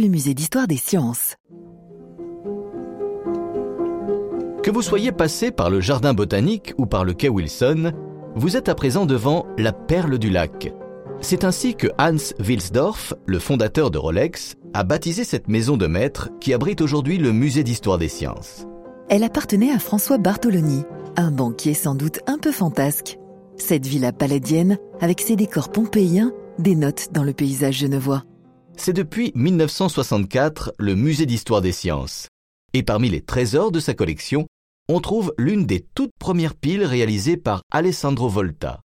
le musée d'histoire des sciences. Que vous soyez passé par le jardin botanique ou par le quai Wilson, vous êtes à présent devant la perle du lac. C'est ainsi que Hans Wilsdorf, le fondateur de Rolex, a baptisé cette maison de maître qui abrite aujourd'hui le musée d'histoire des sciences. Elle appartenait à François Bartoloni, un banquier sans doute un peu fantasque. Cette villa paladienne, avec ses décors pompéiens, dénote dans le paysage genevois. C'est depuis 1964 le musée d'histoire des sciences. Et parmi les trésors de sa collection, on trouve l'une des toutes premières piles réalisées par Alessandro Volta.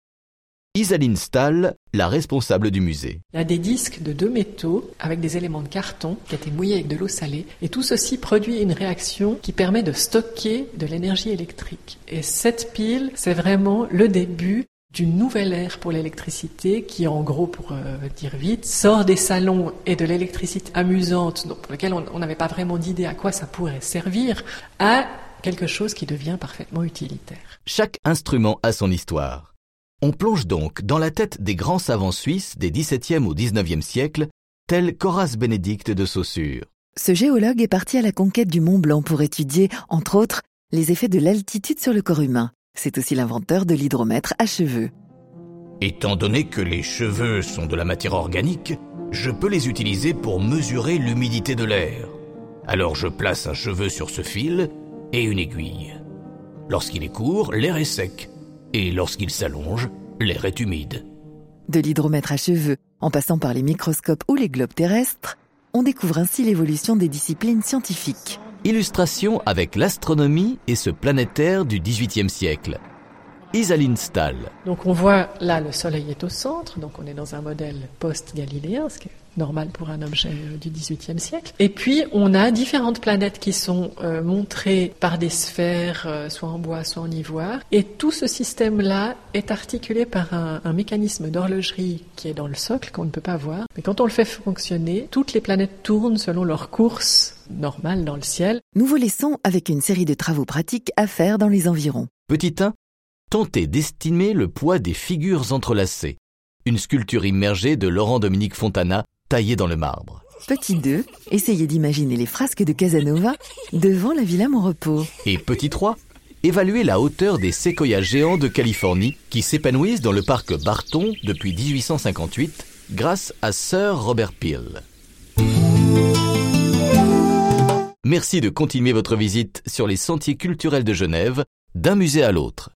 Isaline Stahl, la responsable du musée. Il y a des disques de deux métaux avec des éléments de carton qui ont été mouillés avec de l'eau salée et tout ceci produit une réaction qui permet de stocker de l'énergie électrique. Et cette pile, c'est vraiment le début d'une nouvelle ère pour l'électricité qui, en gros, pour euh, dire vite, sort des salons et de l'électricité amusante, donc pour laquelle on n'avait pas vraiment d'idée à quoi ça pourrait servir, à quelque chose qui devient parfaitement utilitaire. Chaque instrument a son histoire. On plonge donc dans la tête des grands savants suisses des XVIIe au XIXe siècle, tels qu'Horace Bénédicte de Saussure. Ce géologue est parti à la conquête du Mont Blanc pour étudier, entre autres, les effets de l'altitude sur le corps humain. C'est aussi l'inventeur de l'hydromètre à cheveux. Étant donné que les cheveux sont de la matière organique, je peux les utiliser pour mesurer l'humidité de l'air. Alors je place un cheveu sur ce fil et une aiguille. Lorsqu'il est court, l'air est sec, et lorsqu'il s'allonge, l'air est humide. De l'hydromètre à cheveux, en passant par les microscopes ou les globes terrestres, on découvre ainsi l'évolution des disciplines scientifiques. Illustration avec l'astronomie et ce planétaire du XVIIIe siècle. Isaline Stahl. Donc on voit là le Soleil est au centre, donc on est dans un modèle post-galiléen, ce qui est normal pour un objet euh, du XVIIIe siècle. Et puis on a différentes planètes qui sont euh, montrées par des sphères, euh, soit en bois, soit en ivoire. Et tout ce système-là est articulé par un, un mécanisme d'horlogerie qui est dans le socle qu'on ne peut pas voir. Mais quand on le fait fonctionner, toutes les planètes tournent selon leur course normale dans le ciel. Nous vous laissons avec une série de travaux pratiques à faire dans les environs. Petit 1. Tentez d'estimer le poids des figures entrelacées. Une sculpture immergée de Laurent-Dominique Fontana taillée dans le marbre. Petit 2. Essayez d'imaginer les frasques de Casanova devant la Villa Monrepos. Et petit 3. Évaluez la hauteur des séquoias géants de Californie qui s'épanouissent dans le parc Barton depuis 1858 grâce à Sir Robert Peel. Merci de continuer votre visite sur les sentiers culturels de Genève, d'un musée à l'autre.